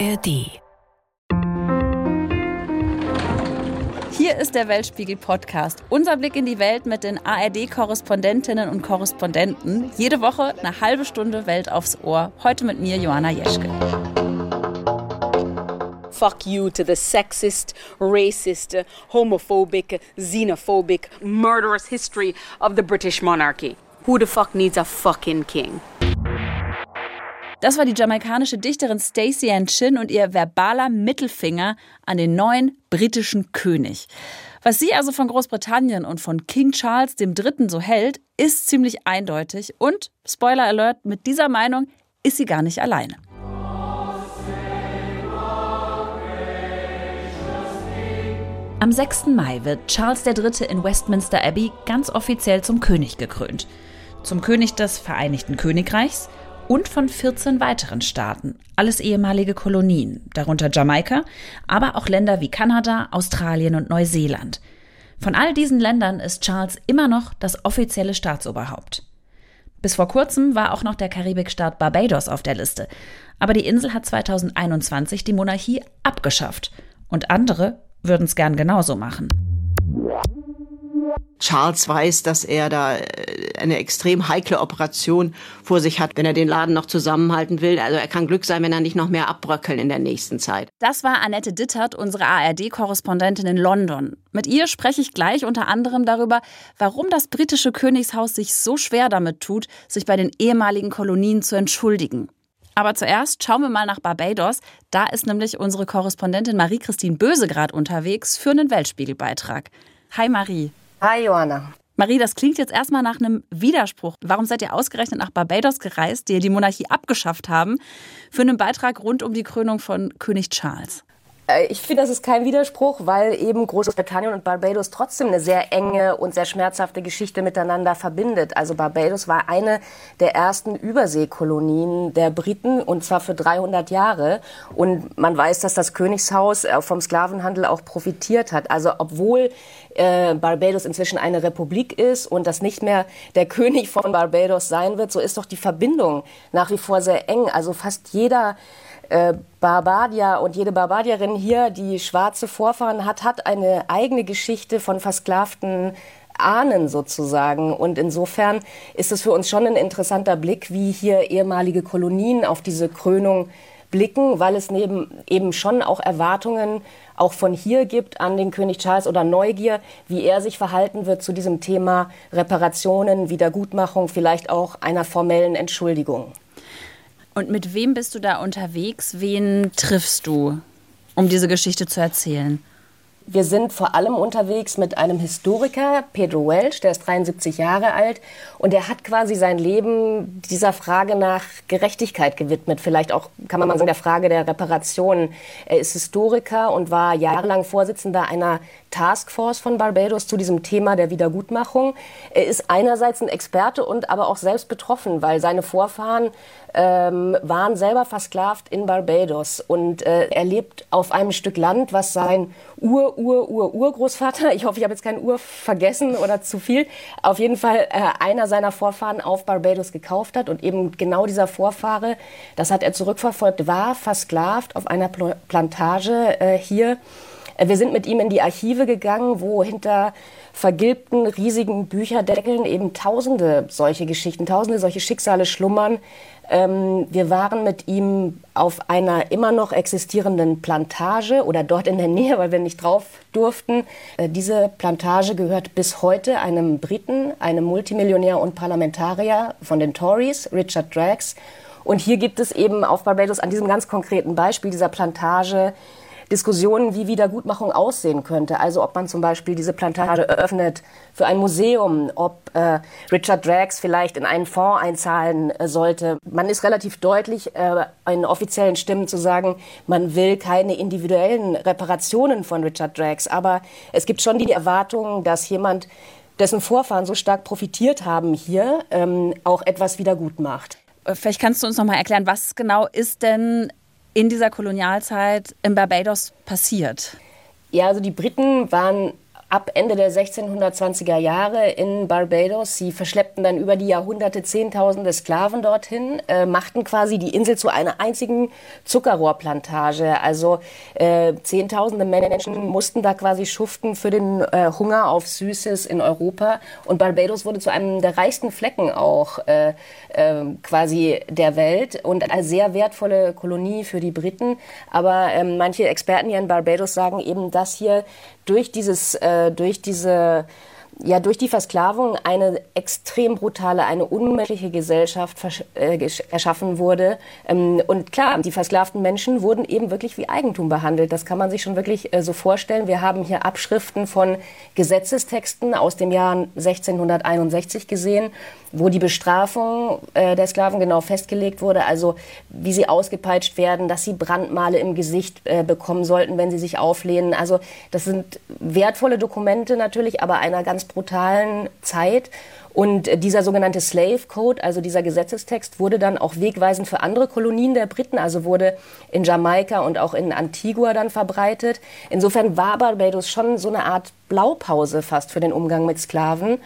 ARD. Hier ist der Weltspiegel Podcast. Unser Blick in die Welt mit den ARD-Korrespondentinnen und Korrespondenten. Jede Woche eine halbe Stunde Welt aufs Ohr. Heute mit mir, Johanna Jeschke. Fuck you to the sexist, racist, homophobic, xenophobic, murderous history of the British monarchy. Who the fuck needs a fucking king? Das war die jamaikanische Dichterin Stacey Ann Chin und ihr verbaler Mittelfinger an den neuen britischen König. Was sie also von Großbritannien und von King Charles III. so hält, ist ziemlich eindeutig und, Spoiler Alert, mit dieser Meinung ist sie gar nicht alleine. Am 6. Mai wird Charles III. in Westminster Abbey ganz offiziell zum König gekrönt. Zum König des Vereinigten Königreichs und von 14 weiteren Staaten, alles ehemalige Kolonien, darunter Jamaika, aber auch Länder wie Kanada, Australien und Neuseeland. Von all diesen Ländern ist Charles immer noch das offizielle Staatsoberhaupt. Bis vor kurzem war auch noch der Karibikstaat Barbados auf der Liste, aber die Insel hat 2021 die Monarchie abgeschafft und andere würden es gern genauso machen. Charles weiß, dass er da äh, eine extrem heikle Operation vor sich hat, wenn er den Laden noch zusammenhalten will. Also er kann Glück sein, wenn er nicht noch mehr abbröckeln in der nächsten Zeit. Das war Annette Dittert, unsere ARD-Korrespondentin in London. Mit ihr spreche ich gleich unter anderem darüber, warum das britische Königshaus sich so schwer damit tut, sich bei den ehemaligen Kolonien zu entschuldigen. Aber zuerst schauen wir mal nach Barbados. Da ist nämlich unsere Korrespondentin Marie-Christine Bösegrad unterwegs für einen Weltspiegelbeitrag. Hi Marie. Hi Johanna. Marie, das klingt jetzt erstmal nach einem Widerspruch. Warum seid ihr ausgerechnet nach Barbados gereist, die die Monarchie abgeschafft haben, für einen Beitrag rund um die Krönung von König Charles? Äh, ich finde, das ist kein Widerspruch, weil eben Großbritannien und Barbados trotzdem eine sehr enge und sehr schmerzhafte Geschichte miteinander verbindet. Also Barbados war eine der ersten Überseekolonien der Briten und zwar für 300 Jahre. Und man weiß, dass das Königshaus äh, vom Sklavenhandel auch profitiert hat. Also obwohl äh, Barbados inzwischen eine Republik ist und das nicht mehr der König von Barbados sein wird, so ist doch die Verbindung nach wie vor sehr eng. Also fast jeder äh, Barbadier und jede Barbadierin hier, die schwarze Vorfahren hat, hat eine eigene Geschichte von versklavten Ahnen sozusagen. Und insofern ist es für uns schon ein interessanter Blick, wie hier ehemalige Kolonien auf diese Krönung blicken, weil es neben eben schon auch Erwartungen auch von hier gibt an den König Charles oder Neugier, wie er sich verhalten wird zu diesem Thema Reparationen, Wiedergutmachung, vielleicht auch einer formellen Entschuldigung. Und mit wem bist du da unterwegs? Wen triffst du, um diese Geschichte zu erzählen? Wir sind vor allem unterwegs mit einem Historiker, Pedro Welch, der ist 73 Jahre alt und er hat quasi sein Leben dieser Frage nach Gerechtigkeit gewidmet. Vielleicht auch, kann man mal sagen, der Frage der Reparation. Er ist Historiker und war jahrelang Vorsitzender einer Taskforce von Barbados zu diesem Thema der Wiedergutmachung. Er ist einerseits ein Experte und aber auch selbst betroffen, weil seine Vorfahren ähm, waren selber versklavt in Barbados und äh, er lebt auf einem Stück Land, was sein Ur, Ur, Ur, Urgroßvater, ich hoffe, ich habe jetzt kein Ur vergessen oder zu viel, auf jeden Fall äh, einer seiner Vorfahren auf Barbados gekauft hat und eben genau dieser Vorfahre, das hat er zurückverfolgt, war versklavt auf einer Pl Plantage äh, hier. Äh, wir sind mit ihm in die Archive gegangen, wo hinter vergilbten, riesigen Bücherdeckeln eben tausende solche Geschichten, tausende solche Schicksale schlummern. Ähm, wir waren mit ihm auf einer immer noch existierenden Plantage oder dort in der Nähe, weil wir nicht drauf durften. Äh, diese Plantage gehört bis heute einem Briten, einem Multimillionär und Parlamentarier von den Tories, Richard Drax. Und hier gibt es eben auf Barbados an diesem ganz konkreten Beispiel dieser Plantage Diskussionen, wie Wiedergutmachung aussehen könnte. Also ob man zum Beispiel diese Plantage eröffnet für ein Museum, ob äh, Richard Drax vielleicht in einen Fonds einzahlen äh, sollte. Man ist relativ deutlich äh, in offiziellen Stimmen zu sagen, man will keine individuellen Reparationen von Richard Drax. Aber es gibt schon die Erwartung, dass jemand, dessen Vorfahren so stark profitiert haben hier, ähm, auch etwas wieder gut macht. Äh, vielleicht kannst du uns noch mal erklären, was genau ist denn in dieser Kolonialzeit in Barbados passiert? Ja, also die Briten waren ab Ende der 1620er Jahre in Barbados. Sie verschleppten dann über die Jahrhunderte Zehntausende Sklaven dorthin, äh, machten quasi die Insel zu einer einzigen Zuckerrohrplantage. Also äh, Zehntausende Menschen mussten da quasi schuften für den äh, Hunger auf Süßes in Europa. Und Barbados wurde zu einem der reichsten Flecken auch äh, äh, quasi der Welt und eine sehr wertvolle Kolonie für die Briten. Aber ähm, manche Experten hier in Barbados sagen eben, dass hier durch dieses, äh, durch diese ja durch die Versklavung eine extrem brutale, eine unmenschliche Gesellschaft äh, erschaffen wurde. Ähm, und klar, die versklavten Menschen wurden eben wirklich wie Eigentum behandelt. Das kann man sich schon wirklich äh, so vorstellen. Wir haben hier Abschriften von Gesetzestexten aus dem Jahr 1661 gesehen, wo die Bestrafung äh, der Sklaven genau festgelegt wurde, also wie sie ausgepeitscht werden, dass sie Brandmale im Gesicht äh, bekommen sollten, wenn sie sich auflehnen. Also das sind wertvolle Dokumente natürlich, aber einer ganz brutalen Zeit. Und dieser sogenannte Slave Code, also dieser Gesetzestext, wurde dann auch wegweisend für andere Kolonien der Briten, also wurde in Jamaika und auch in Antigua dann verbreitet. Insofern war Barbados schon so eine Art Blaupause fast für den Umgang mit Sklaven.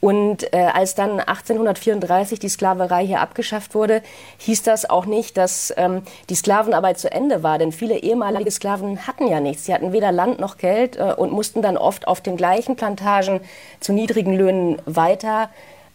Und äh, als dann 1834 die Sklaverei hier abgeschafft wurde, hieß das auch nicht, dass ähm, die Sklavenarbeit zu Ende war. Denn viele ehemalige Sklaven hatten ja nichts. Sie hatten weder Land noch Geld äh, und mussten dann oft auf den gleichen Plantagen zu niedrigen Löhnen weiter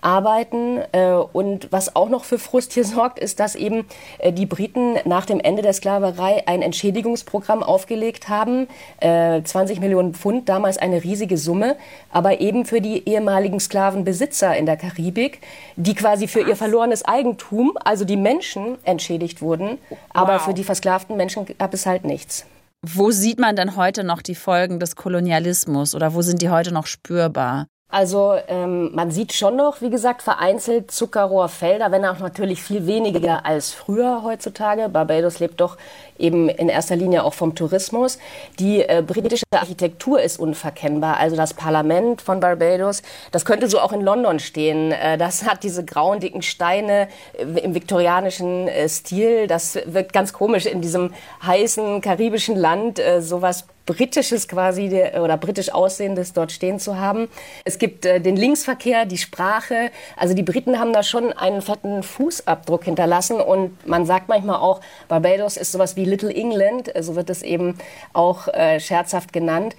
arbeiten. Äh, und was auch noch für Frust hier sorgt, ist, dass eben äh, die Briten nach dem Ende der Sklaverei ein Entschädigungsprogramm aufgelegt haben. 20 äh, Millionen Pfund, damals eine riesige Summe, aber eben für die ehemaligen Sklavenbesitzer in der Karibik, die quasi für ihr verlorenes Eigentum, also die Menschen, entschädigt wurden. Aber für die versklavten Menschen gab es halt nichts. Wo sieht man denn heute noch die Folgen des Kolonialismus oder wo sind die heute noch spürbar? Also ähm, man sieht schon noch, wie gesagt, vereinzelt Zuckerrohrfelder, wenn auch natürlich viel weniger als früher heutzutage. Barbados lebt doch eben in erster Linie auch vom Tourismus. Die äh, britische Architektur ist unverkennbar. Also das Parlament von Barbados, das könnte so auch in London stehen. Äh, das hat diese grauen, dicken Steine äh, im viktorianischen äh, Stil. Das wirkt ganz komisch in diesem heißen karibischen Land, äh, sowas britisches quasi oder britisch aussehendes dort stehen zu haben. Es gibt äh, den Linksverkehr, die Sprache. Also die Briten haben da schon einen fetten Fußabdruck hinterlassen und man sagt manchmal auch, Barbados ist sowas wie Little England, so wird es eben auch äh, scherzhaft genannt.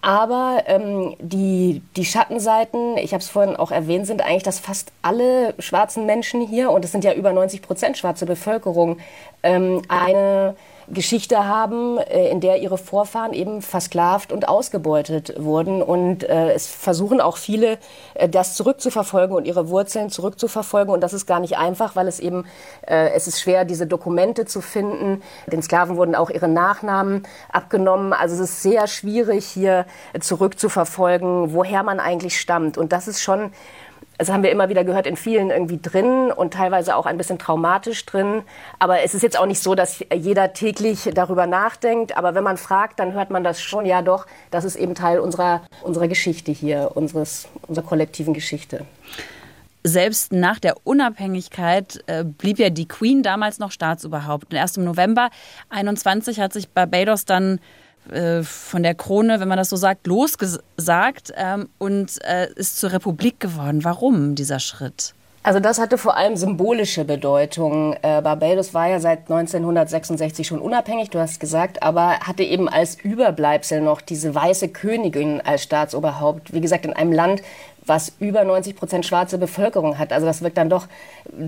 Aber ähm, die, die Schattenseiten, ich habe es vorhin auch erwähnt, sind eigentlich, dass fast alle schwarzen Menschen hier, und es sind ja über 90 Prozent schwarze Bevölkerung, ähm, eine Geschichte haben, äh, in der ihre Vorfahren eben versklavt und ausgebeutet wurden. Und äh, es versuchen auch viele, äh, das zurückzuverfolgen und ihre Wurzeln zurückzuverfolgen. Und das ist gar nicht einfach, weil es eben, es ist schwer, diese Dokumente zu finden. Den Sklaven wurden auch ihre Nachnamen abgenommen. Also es ist sehr schwierig, hier zurückzuverfolgen, woher man eigentlich stammt. Und das ist schon das haben wir immer wieder gehört, in vielen irgendwie drin und teilweise auch ein bisschen traumatisch drin. Aber es ist jetzt auch nicht so, dass jeder täglich darüber nachdenkt. Aber wenn man fragt, dann hört man das schon, ja doch, das ist eben Teil unserer, unserer Geschichte hier, unseres, unserer kollektiven Geschichte. Selbst nach der Unabhängigkeit äh, blieb ja die Queen damals noch Staatsoberhaupt. Und erst im November 21 hat sich Barbados dann äh, von der Krone, wenn man das so sagt, losgesagt ähm, und äh, ist zur Republik geworden. Warum dieser Schritt? Also das hatte vor allem symbolische Bedeutung. Äh, Barbados war ja seit 1966 schon unabhängig, du hast gesagt, aber hatte eben als Überbleibsel noch diese weiße Königin als Staatsoberhaupt. Wie gesagt, in einem Land, was über 90 Prozent schwarze Bevölkerung hat. Also das wirkt dann doch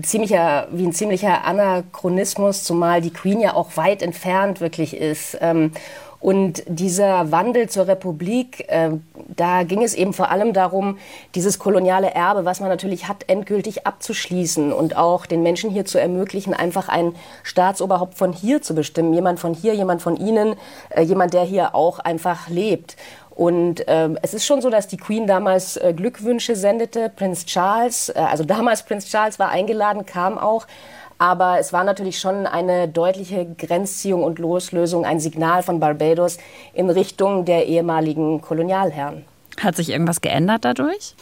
ziemlicher, wie ein ziemlicher Anachronismus, zumal die Queen ja auch weit entfernt wirklich ist. Ähm, und dieser Wandel zur Republik, äh, da ging es eben vor allem darum, dieses koloniale Erbe, was man natürlich hat, endgültig abzuschließen und auch den Menschen hier zu ermöglichen, einfach ein Staatsoberhaupt von hier zu bestimmen. Jemand von hier, jemand von Ihnen, äh, jemand, der hier auch einfach lebt. Und ähm, es ist schon so, dass die Queen damals äh, Glückwünsche sendete. Prinz Charles, äh, also damals Prinz Charles war eingeladen, kam auch. Aber es war natürlich schon eine deutliche Grenzziehung und Loslösung, ein Signal von Barbados in Richtung der ehemaligen Kolonialherren. Hat sich irgendwas geändert dadurch?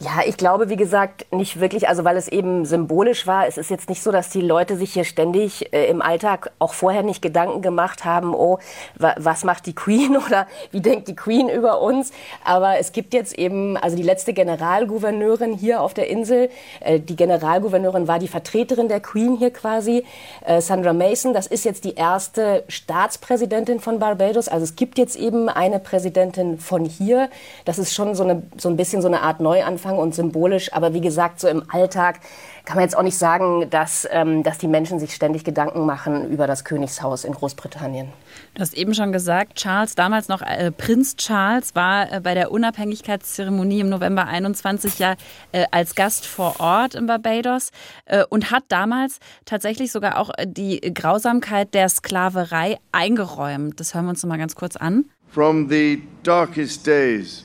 Ja, ich glaube, wie gesagt, nicht wirklich, also weil es eben symbolisch war. Es ist jetzt nicht so, dass die Leute sich hier ständig äh, im Alltag auch vorher nicht Gedanken gemacht haben, oh, wa was macht die Queen oder wie denkt die Queen über uns? Aber es gibt jetzt eben, also die letzte Generalgouverneurin hier auf der Insel, äh, die Generalgouverneurin war die Vertreterin der Queen hier quasi, äh, Sandra Mason. Das ist jetzt die erste Staatspräsidentin von Barbados. Also es gibt jetzt eben eine Präsidentin von hier. Das ist schon so, eine, so ein bisschen so eine Art Neuanfang Anfang und symbolisch. Aber wie gesagt, so im Alltag kann man jetzt auch nicht sagen, dass, ähm, dass die Menschen sich ständig Gedanken machen über das Königshaus in Großbritannien. Du hast eben schon gesagt, Charles, damals noch äh, Prinz Charles, war äh, bei der Unabhängigkeitszeremonie im November 21 ja äh, als Gast vor Ort in Barbados äh, und hat damals tatsächlich sogar auch die Grausamkeit der Sklaverei eingeräumt. Das hören wir uns noch mal ganz kurz an. From the darkest days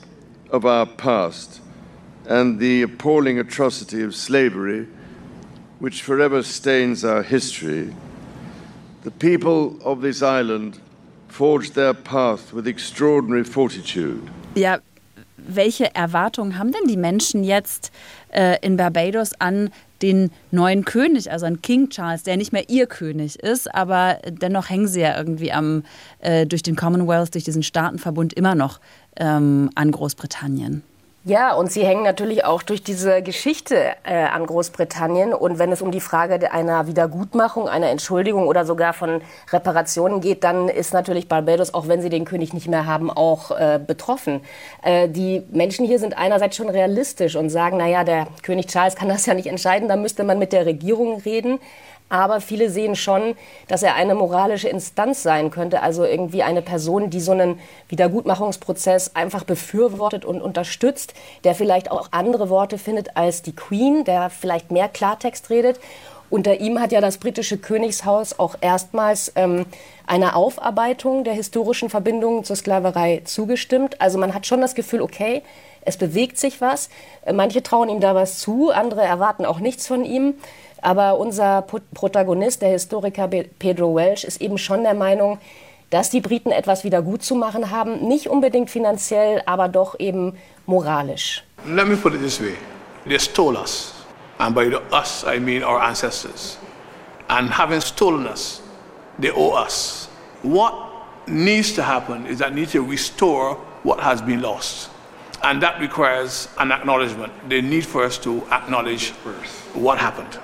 of our past and the appalling atrocity of slavery, which forever stains our history, the people of this island forged their path with extraordinary fortitude. Ja, welche Erwartungen haben denn die Menschen jetzt äh, in Barbados an den neuen König, also an King Charles, der nicht mehr ihr König ist, aber dennoch hängen sie ja irgendwie am, äh, durch den Commonwealth, durch diesen Staatenverbund immer noch ähm, an Großbritannien. Ja, und sie hängen natürlich auch durch diese Geschichte äh, an Großbritannien. Und wenn es um die Frage einer Wiedergutmachung, einer Entschuldigung oder sogar von Reparationen geht, dann ist natürlich Barbados, auch wenn sie den König nicht mehr haben, auch äh, betroffen. Äh, die Menschen hier sind einerseits schon realistisch und sagen, naja, der König Charles kann das ja nicht entscheiden, da müsste man mit der Regierung reden. Aber viele sehen schon, dass er eine moralische Instanz sein könnte, also irgendwie eine Person, die so einen Wiedergutmachungsprozess einfach befürwortet und unterstützt, der vielleicht auch andere Worte findet als die Queen, der vielleicht mehr Klartext redet. Unter ihm hat ja das britische Königshaus auch erstmals ähm, einer Aufarbeitung der historischen Verbindungen zur Sklaverei zugestimmt. Also man hat schon das Gefühl, okay, es bewegt sich was. Manche trauen ihm da was zu, andere erwarten auch nichts von ihm. Aber unser Protagonist, der Historiker Pedro Welch, ist eben schon der Meinung, dass die Briten etwas wieder gut zu machen haben. Nicht unbedingt finanziell, aber doch eben moralisch. Let me put it this way. They stole us. And by the us, I mean our ancestors. And having stolen us, they owe us. What needs to happen is that need to restore what has been lost. And that requires an acknowledgement. They need for us to acknowledge what happened.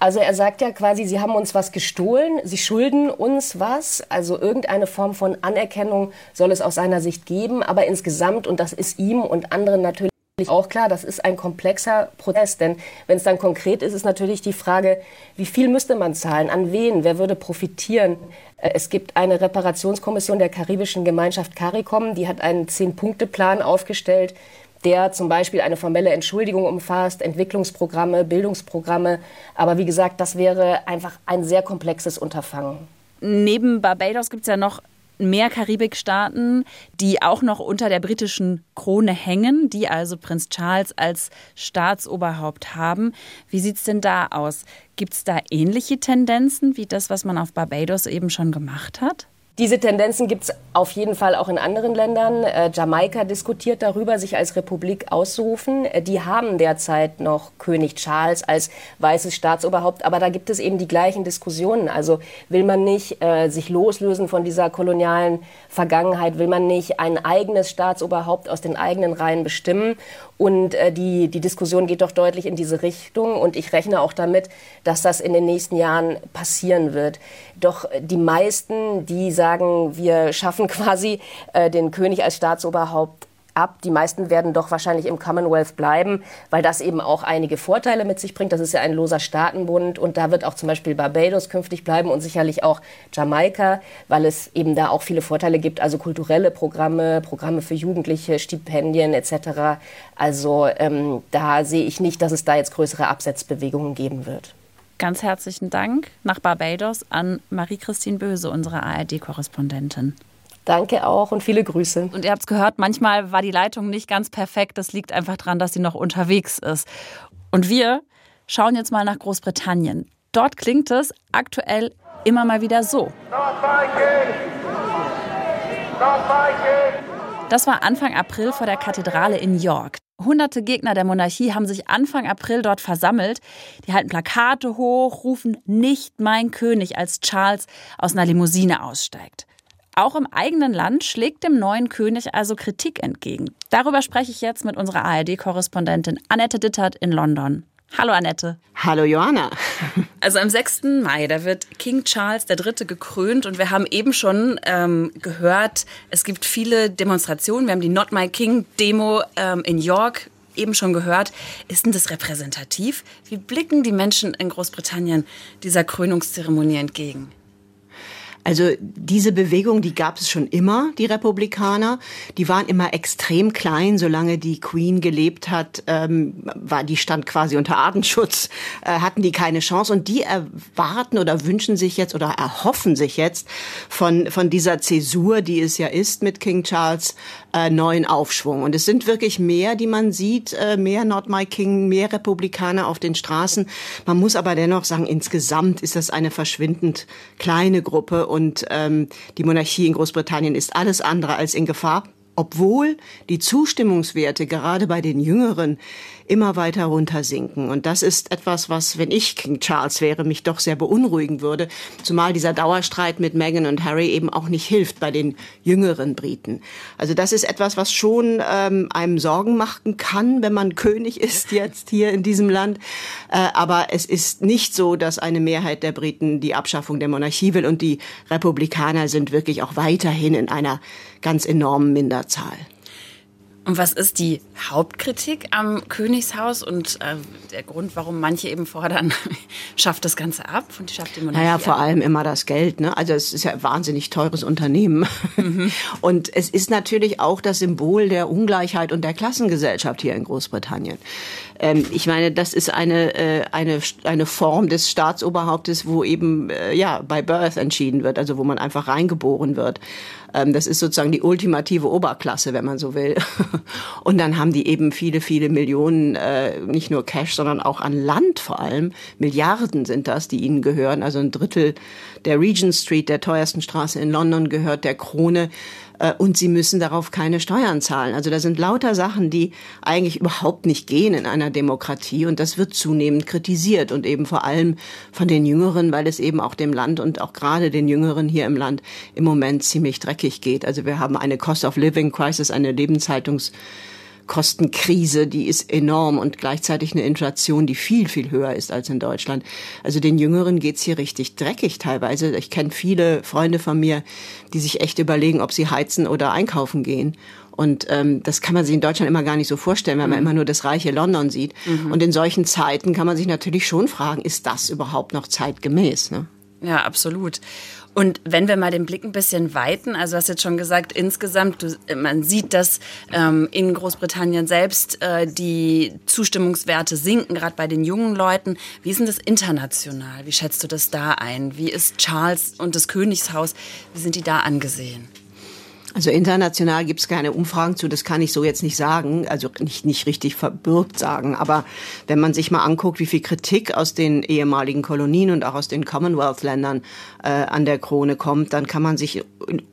Also er sagt ja quasi, sie haben uns was gestohlen, sie schulden uns was. Also irgendeine Form von Anerkennung soll es aus seiner Sicht geben. Aber insgesamt, und das ist ihm und anderen natürlich auch klar, das ist ein komplexer Prozess. Denn wenn es dann konkret ist, ist natürlich die Frage, wie viel müsste man zahlen, an wen, wer würde profitieren. Äh, es gibt eine Reparationskommission der karibischen Gemeinschaft CARICOM, die hat einen Zehn-Punkte-Plan aufgestellt, der zum Beispiel eine formelle Entschuldigung umfasst, Entwicklungsprogramme, Bildungsprogramme. Aber wie gesagt, das wäre einfach ein sehr komplexes Unterfangen. Neben Barbados gibt es ja noch mehr Karibikstaaten, die auch noch unter der britischen Krone hängen, die also Prinz Charles als Staatsoberhaupt haben. Wie sieht es denn da aus? Gibt es da ähnliche Tendenzen wie das, was man auf Barbados eben schon gemacht hat? Diese Tendenzen gibt es auf jeden Fall auch in anderen Ländern. Äh, Jamaika diskutiert darüber, sich als Republik auszurufen. Äh, die haben derzeit noch König Charles als weißes Staatsoberhaupt, aber da gibt es eben die gleichen Diskussionen. Also will man nicht äh, sich loslösen von dieser kolonialen Vergangenheit, will man nicht ein eigenes Staatsoberhaupt aus den eigenen Reihen bestimmen. Und äh, die, die Diskussion geht doch deutlich in diese Richtung. Und ich rechne auch damit, dass das in den nächsten Jahren passieren wird. Doch die meisten, die sagen, wir schaffen quasi äh, den König als Staatsoberhaupt ab. Die meisten werden doch wahrscheinlich im Commonwealth bleiben, weil das eben auch einige Vorteile mit sich bringt. Das ist ja ein loser Staatenbund und da wird auch zum Beispiel Barbados künftig bleiben und sicherlich auch Jamaika, weil es eben da auch viele Vorteile gibt, also kulturelle Programme, Programme für Jugendliche, Stipendien etc. Also ähm, da sehe ich nicht, dass es da jetzt größere Absetzbewegungen geben wird. Ganz herzlichen Dank nach Barbados an Marie-Christine Böse, unsere ARD-Korrespondentin. Danke auch und viele Grüße. Und ihr habt es gehört, manchmal war die Leitung nicht ganz perfekt. Das liegt einfach daran, dass sie noch unterwegs ist. Und wir schauen jetzt mal nach Großbritannien. Dort klingt es aktuell immer mal wieder so. Das war Anfang April vor der Kathedrale in York. Hunderte Gegner der Monarchie haben sich Anfang April dort versammelt. Die halten Plakate hoch, rufen nicht mein König, als Charles aus einer Limousine aussteigt. Auch im eigenen Land schlägt dem neuen König also Kritik entgegen. Darüber spreche ich jetzt mit unserer ARD-Korrespondentin Annette Dittert in London. Hallo Annette. Hallo Johanna. Also am 6. Mai, da wird King Charles III. gekrönt und wir haben eben schon ähm, gehört, es gibt viele Demonstrationen. Wir haben die Not My King Demo ähm, in York eben schon gehört. Ist denn das repräsentativ? Wie blicken die Menschen in Großbritannien dieser Krönungszeremonie entgegen? Also diese Bewegung, die gab es schon immer, die Republikaner. Die waren immer extrem klein, solange die Queen gelebt hat, ähm, war die stand quasi unter Artenschutz, äh, hatten die keine Chance. Und die erwarten oder wünschen sich jetzt oder erhoffen sich jetzt von von dieser Zäsur, die es ja ist mit King Charles, äh, neuen Aufschwung. Und es sind wirklich mehr, die man sieht, äh, mehr Not My King, mehr Republikaner auf den Straßen. Man muss aber dennoch sagen, insgesamt ist das eine verschwindend kleine Gruppe und ähm, die Monarchie in Großbritannien ist alles andere als in Gefahr obwohl die Zustimmungswerte gerade bei den Jüngeren immer weiter runtersinken. Und das ist etwas, was, wenn ich King Charles wäre, mich doch sehr beunruhigen würde, zumal dieser Dauerstreit mit Meghan und Harry eben auch nicht hilft bei den jüngeren Briten. Also das ist etwas, was schon ähm, einem Sorgen machen kann, wenn man König ist jetzt hier in diesem Land. Äh, aber es ist nicht so, dass eine Mehrheit der Briten die Abschaffung der Monarchie will und die Republikaner sind wirklich auch weiterhin in einer ganz enormen Minderzahl. Und was ist die Hauptkritik am Königshaus und äh, der Grund, warum manche eben fordern, schafft das Ganze ab und schafft die Monarchie Naja, vor ab? allem immer das Geld. Ne? Also es ist ja ein wahnsinnig teures Unternehmen. Mhm. Und es ist natürlich auch das Symbol der Ungleichheit und der Klassengesellschaft hier in Großbritannien. Ähm, ich meine, das ist eine, äh, eine, eine Form des Staatsoberhauptes, wo eben äh, ja bei Birth entschieden wird, also wo man einfach reingeboren wird. Ähm, das ist sozusagen die ultimative Oberklasse, wenn man so will. Und dann haben die eben viele, viele Millionen, äh, nicht nur Cash, sondern auch an Land vor allem. Milliarden sind das, die ihnen gehören. Also ein Drittel der Regent Street, der teuersten Straße in London, gehört der Krone. Äh, und sie müssen darauf keine Steuern zahlen. Also da sind lauter Sachen, die eigentlich überhaupt nicht gehen in einer Demokratie und das wird zunehmend kritisiert und eben vor allem von den Jüngeren, weil es eben auch dem Land und auch gerade den Jüngeren hier im Land im Moment ziemlich dreckig geht. Also wir haben eine Cost of Living Crisis, eine Lebenshaltungs Kostenkrise, die ist enorm und gleichzeitig eine Inflation, die viel, viel höher ist als in Deutschland. Also den Jüngeren geht's hier richtig dreckig teilweise. Ich kenne viele Freunde von mir, die sich echt überlegen, ob sie heizen oder einkaufen gehen. Und ähm, das kann man sich in Deutschland immer gar nicht so vorstellen, weil man mhm. immer nur das reiche London sieht. Mhm. Und in solchen Zeiten kann man sich natürlich schon fragen, ist das überhaupt noch zeitgemäß? Ne? Ja, absolut. Und wenn wir mal den Blick ein bisschen weiten, also hast jetzt schon gesagt, insgesamt, du, man sieht, dass ähm, in Großbritannien selbst äh, die Zustimmungswerte sinken, gerade bei den jungen Leuten. Wie ist denn das international? Wie schätzt du das da ein? Wie ist Charles und das Königshaus, wie sind die da angesehen? Also international gibt es keine Umfragen zu, das kann ich so jetzt nicht sagen, also nicht, nicht richtig verbürgt sagen. Aber wenn man sich mal anguckt, wie viel Kritik aus den ehemaligen Kolonien und auch aus den Commonwealth-Ländern äh, an der Krone kommt, dann kann man sich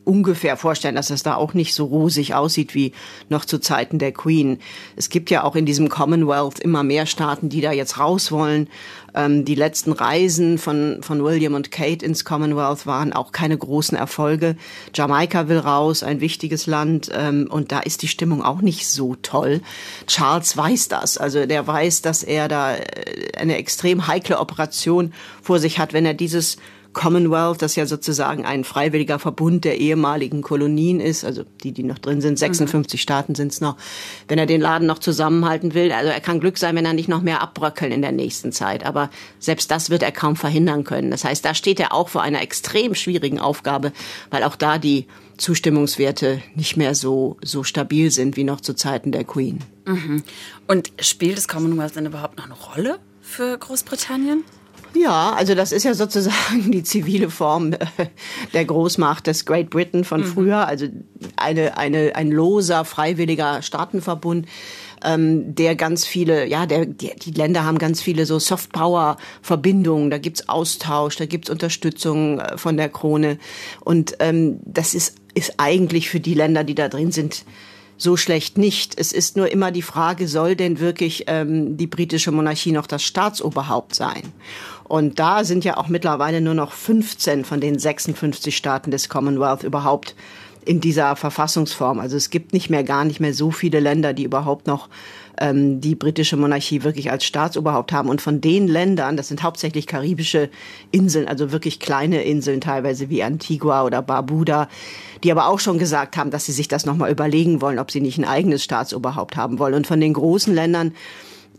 ungefähr vorstellen, dass das da auch nicht so rosig aussieht wie noch zu Zeiten der Queen. Es gibt ja auch in diesem Commonwealth immer mehr Staaten, die da jetzt raus wollen. Ähm, die letzten Reisen von, von William und Kate ins Commonwealth waren auch keine großen Erfolge. Jamaika will raus, ein wichtiges Land, ähm, und da ist die Stimmung auch nicht so toll. Charles weiß das, also der weiß, dass er da äh, eine extrem heikle Operation vor sich hat, wenn er dieses Commonwealth, das ja sozusagen ein freiwilliger Verbund der ehemaligen Kolonien ist, also die, die noch drin sind, 56 mhm. Staaten sind es noch, wenn er den Laden noch zusammenhalten will. Also er kann Glück sein, wenn er nicht noch mehr abbröckeln in der nächsten Zeit. Aber selbst das wird er kaum verhindern können. Das heißt, da steht er auch vor einer extrem schwierigen Aufgabe, weil auch da die Zustimmungswerte nicht mehr so, so stabil sind wie noch zu Zeiten der Queen. Mhm. Und spielt das Commonwealth denn überhaupt noch eine Rolle für Großbritannien? Ja, also das ist ja sozusagen die zivile Form äh, der Großmacht des Great Britain von mhm. früher, also eine, eine, ein loser, freiwilliger Staatenverbund ähm, der ganz viele, ja, der, die, die Länder haben ganz viele so Soft-Power-Verbindungen, da gibt's Austausch, da gibt's Unterstützung äh, von der Krone und ähm, das ist, ist eigentlich für die Länder, die da drin sind, so schlecht nicht. Es ist nur immer die Frage, soll denn wirklich ähm, die britische Monarchie noch das Staatsoberhaupt sein? Und da sind ja auch mittlerweile nur noch 15 von den 56 Staaten des Commonwealth überhaupt in dieser Verfassungsform. Also es gibt nicht mehr gar nicht mehr so viele Länder, die überhaupt noch ähm, die britische Monarchie wirklich als Staatsoberhaupt haben. Und von den Ländern, das sind hauptsächlich karibische Inseln, also wirklich kleine Inseln teilweise wie Antigua oder Barbuda, die aber auch schon gesagt haben, dass sie sich das nochmal überlegen wollen, ob sie nicht ein eigenes Staatsoberhaupt haben wollen. Und von den großen Ländern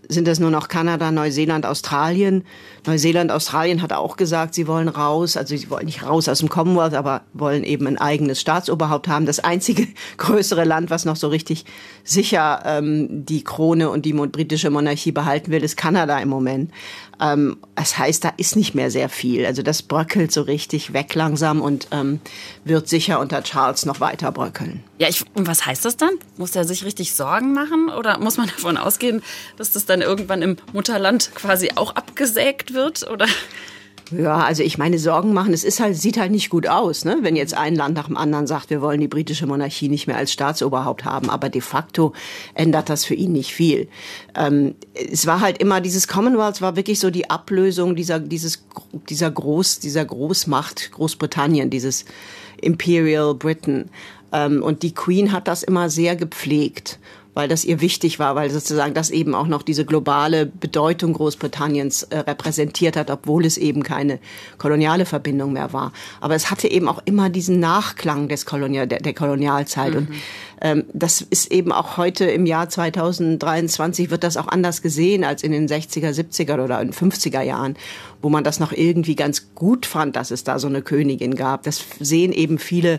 sind es nur noch Kanada, Neuseeland, Australien. Neuseeland, Australien hat auch gesagt, sie wollen raus, also sie wollen nicht raus aus dem Commonwealth, aber wollen eben ein eigenes Staatsoberhaupt haben. Das einzige größere Land, was noch so richtig sicher ähm, die Krone und die britische Monarchie behalten will, ist Kanada im Moment. Ähm, das heißt, da ist nicht mehr sehr viel. Also das bröckelt so richtig weg langsam und ähm, wird sicher unter Charles noch weiter bröckeln. Ja, ich, und was heißt das dann? Muss er sich richtig Sorgen machen oder muss man davon ausgehen, dass das dann irgendwann im Mutterland quasi auch abgesägt wird? Oder? Ja, also ich meine, Sorgen machen, es ist halt, sieht halt nicht gut aus, ne? wenn jetzt ein Land nach dem anderen sagt, wir wollen die britische Monarchie nicht mehr als Staatsoberhaupt haben. Aber de facto ändert das für ihn nicht viel. Ähm, es war halt immer, dieses Commonwealth war wirklich so die Ablösung dieser, dieses, dieser Groß, dieser Großmacht Großbritannien, dieses Imperial Britain. Ähm, und die Queen hat das immer sehr gepflegt weil das ihr wichtig war, weil sozusagen das eben auch noch diese globale Bedeutung Großbritanniens äh, repräsentiert hat, obwohl es eben keine koloniale Verbindung mehr war. Aber es hatte eben auch immer diesen Nachklang des Kolonial, der, der Kolonialzeit. Mhm. Und ähm, das ist eben auch heute im Jahr 2023 wird das auch anders gesehen als in den 60er, 70er oder in 50er Jahren, wo man das noch irgendwie ganz gut fand, dass es da so eine Königin gab. Das sehen eben viele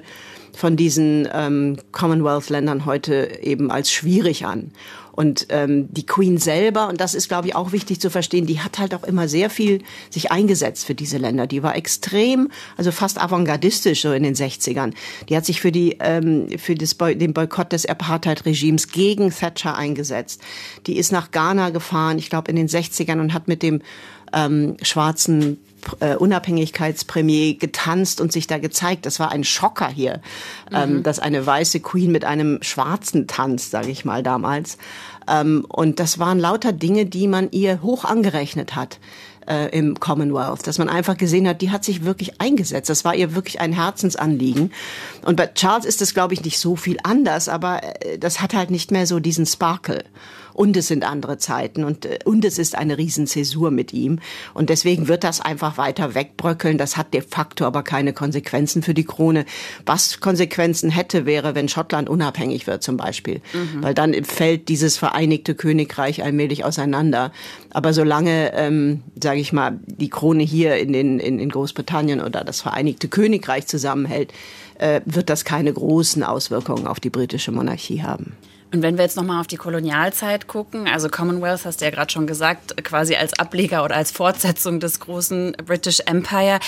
von diesen ähm, Commonwealth-Ländern heute eben als schwierig an. Und ähm, die Queen selber, und das ist, glaube ich, auch wichtig zu verstehen, die hat halt auch immer sehr viel sich eingesetzt für diese Länder. Die war extrem, also fast avantgardistisch so in den 60ern. Die hat sich für, die, ähm, für das den Boykott des Apartheid-Regimes gegen Thatcher eingesetzt. Die ist nach Ghana gefahren, ich glaube in den 60ern, und hat mit dem ähm, schwarzen äh, Unabhängigkeitspremier getanzt und sich da gezeigt. Das war ein Schocker hier, ähm, mhm. dass eine weiße Queen mit einem schwarzen tanzt, sage ich mal damals. Ähm, und das waren lauter Dinge, die man ihr hoch angerechnet hat äh, im Commonwealth, dass man einfach gesehen hat, die hat sich wirklich eingesetzt. Das war ihr wirklich ein Herzensanliegen. Und bei Charles ist das, glaube ich, nicht so viel anders, aber äh, das hat halt nicht mehr so diesen Sparkle und es sind andere Zeiten und, äh, und es ist eine Riesenzäsur mit ihm. Und deswegen wird das einfach weiter wegbröckeln. Das hat de facto aber keine Konsequenzen für die Krone. Was Konsequenzen hätte, wäre, wenn Schottland unabhängig wird zum Beispiel. Mhm. Weil dann fällt dieses Vereinigte Königreich allmählich auseinander. Aber solange, ähm, sage ich mal, die Krone hier in, den, in, in Großbritannien oder das Vereinigte Königreich zusammenhält, äh, wird das keine großen Auswirkungen auf die britische Monarchie haben. Und wenn wir jetzt nochmal auf die Kolonialzeit gucken, also Commonwealth hast du ja gerade schon gesagt, quasi als Ableger oder als Fortsetzung des großen British Empire,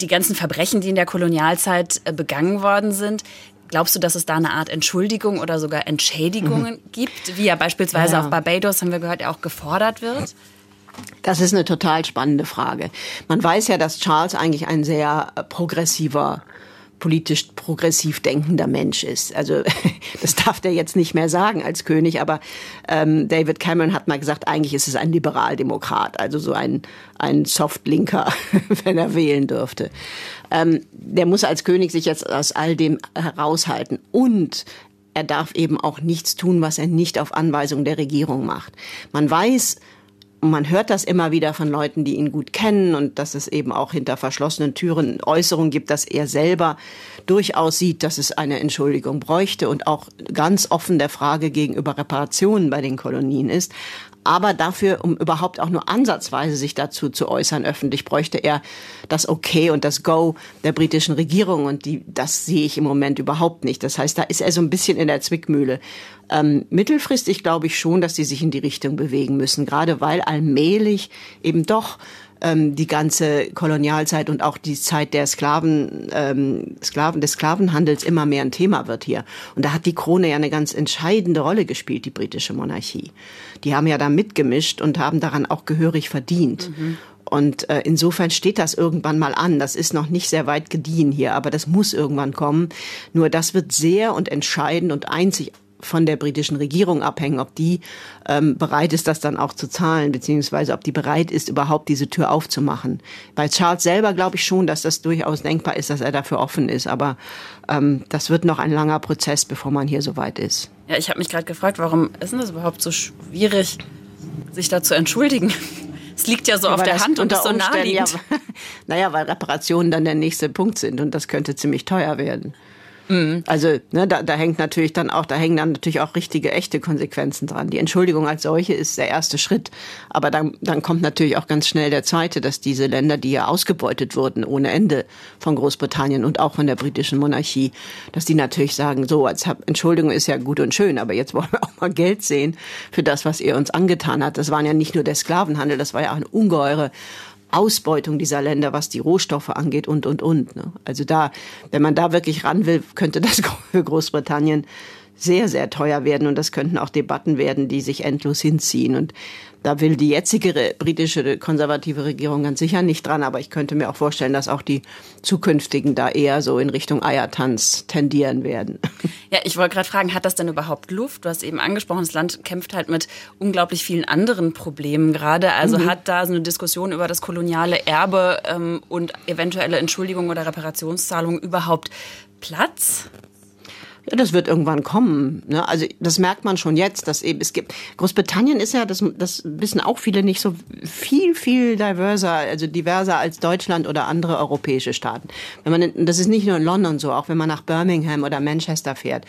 die ganzen Verbrechen, die in der Kolonialzeit äh, begangen worden sind, Glaubst du, dass es da eine Art Entschuldigung oder sogar Entschädigungen mhm. gibt, wie ja beispielsweise ja. auf Barbados, haben wir gehört, ja auch gefordert wird? Das ist eine total spannende Frage. Man weiß ja, dass Charles eigentlich ein sehr äh, progressiver politisch progressiv denkender Mensch ist. Also das darf der jetzt nicht mehr sagen als König, aber ähm, David Cameron hat mal gesagt, eigentlich ist es ein Liberaldemokrat, also so ein, ein Softlinker, wenn er wählen dürfte. Ähm, der muss als König sich jetzt aus all dem heraushalten und er darf eben auch nichts tun, was er nicht auf Anweisung der Regierung macht. Man weiß, man hört das immer wieder von Leuten, die ihn gut kennen und dass es eben auch hinter verschlossenen Türen Äußerungen gibt, dass er selber durchaus sieht, dass es eine Entschuldigung bräuchte und auch ganz offen der Frage gegenüber Reparationen bei den Kolonien ist. Aber dafür, um überhaupt auch nur ansatzweise sich dazu zu äußern öffentlich, bräuchte er das Okay und das Go der britischen Regierung. Und die, das sehe ich im Moment überhaupt nicht. Das heißt, da ist er so ein bisschen in der Zwickmühle. Ähm, mittelfristig glaube ich schon, dass sie sich in die Richtung bewegen müssen, gerade weil allmählich eben doch die ganze Kolonialzeit und auch die Zeit der Sklaven, ähm, Sklaven, des Sklavenhandels immer mehr ein Thema wird hier. Und da hat die Krone ja eine ganz entscheidende Rolle gespielt, die britische Monarchie. Die haben ja da mitgemischt und haben daran auch gehörig verdient. Mhm. Und äh, insofern steht das irgendwann mal an. Das ist noch nicht sehr weit gediehen hier, aber das muss irgendwann kommen. Nur das wird sehr und entscheidend und einzig von der britischen Regierung abhängen, ob die ähm, bereit ist, das dann auch zu zahlen, beziehungsweise ob die bereit ist, überhaupt diese Tür aufzumachen. Bei Charles selber glaube ich schon, dass das durchaus denkbar ist, dass er dafür offen ist, aber ähm, das wird noch ein langer Prozess, bevor man hier so weit ist. Ja, ich habe mich gerade gefragt, warum ist denn das überhaupt so schwierig, sich da zu entschuldigen? Es liegt ja so ja, auf der Hand und ist so naheliegend. Ja, naja, weil Reparationen dann der nächste Punkt sind und das könnte ziemlich teuer werden. Mhm. Also ne, da, da hängt natürlich dann auch, da hängen dann natürlich auch richtige, echte Konsequenzen dran. Die Entschuldigung als solche ist der erste Schritt, aber dann, dann kommt natürlich auch ganz schnell der zweite, dass diese Länder, die ja ausgebeutet wurden ohne Ende von Großbritannien und auch von der britischen Monarchie, dass die natürlich sagen, so als Entschuldigung ist ja gut und schön, aber jetzt wollen wir auch mal Geld sehen für das, was ihr uns angetan hat. Das waren ja nicht nur der Sklavenhandel, das war ja auch eine ungeheure Ausbeutung dieser Länder, was die Rohstoffe angeht und, und, und. Ne? Also da, wenn man da wirklich ran will, könnte das für Großbritannien sehr, sehr teuer werden und das könnten auch Debatten werden, die sich endlos hinziehen. Und da will die jetzige britische konservative Regierung ganz sicher nicht dran, aber ich könnte mir auch vorstellen, dass auch die zukünftigen da eher so in Richtung Eiertanz tendieren werden. Ja, ich wollte gerade fragen, hat das denn überhaupt Luft? Du hast eben angesprochen, das Land kämpft halt mit unglaublich vielen anderen Problemen gerade. Also mhm. hat da so eine Diskussion über das koloniale Erbe ähm, und eventuelle Entschuldigung oder Reparationszahlungen überhaupt Platz? Das wird irgendwann kommen. Ne? Also das merkt man schon jetzt, dass eben es gibt. Großbritannien ist ja, das, das wissen auch viele nicht so viel, viel diverser, also diverser als Deutschland oder andere europäische Staaten. Wenn man, das ist nicht nur in London so, auch wenn man nach Birmingham oder Manchester fährt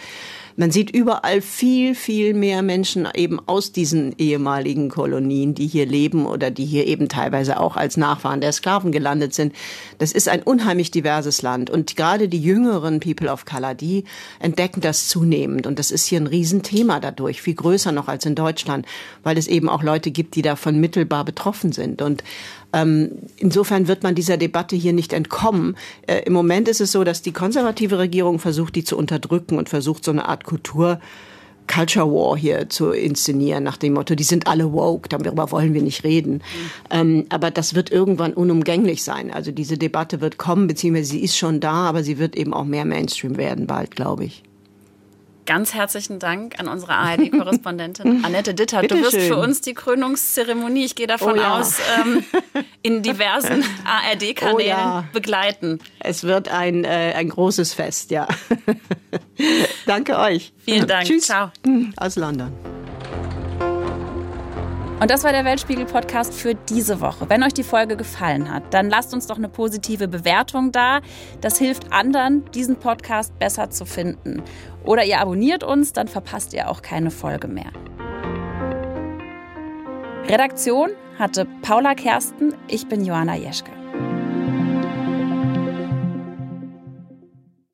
man sieht überall viel, viel mehr Menschen eben aus diesen ehemaligen Kolonien, die hier leben oder die hier eben teilweise auch als Nachfahren der Sklaven gelandet sind. Das ist ein unheimlich diverses Land. Und gerade die jüngeren People of Color, die entdecken das zunehmend. Und das ist hier ein Riesenthema dadurch, viel größer noch als in Deutschland, weil es eben auch Leute gibt, die davon mittelbar betroffen sind. Und insofern wird man dieser Debatte hier nicht entkommen. Äh, Im Moment ist es so, dass die konservative Regierung versucht, die zu unterdrücken und versucht, so eine Art Kultur Culture War hier zu inszenieren, nach dem Motto, die sind alle woke, darüber wollen wir nicht reden. Mhm. Ähm, aber das wird irgendwann unumgänglich sein. Also diese Debatte wird kommen, beziehungsweise sie ist schon da, aber sie wird eben auch mehr Mainstream werden bald, glaube ich. Ganz herzlichen Dank an unsere ARD-Korrespondentin Annette Ditter. du wirst für uns die Krönungszeremonie, ich gehe davon oh ja. aus, ähm, in diversen ARD-Kanälen oh ja. begleiten. Es wird ein, äh, ein großes Fest, ja. Danke euch. Vielen Dank. Tschüss. Ciao. Aus London. Und das war der Weltspiegel-Podcast für diese Woche. Wenn euch die Folge gefallen hat, dann lasst uns doch eine positive Bewertung da. Das hilft anderen, diesen Podcast besser zu finden. Oder ihr abonniert uns, dann verpasst ihr auch keine Folge mehr. Redaktion hatte Paula Kersten, ich bin Johanna Jeschke.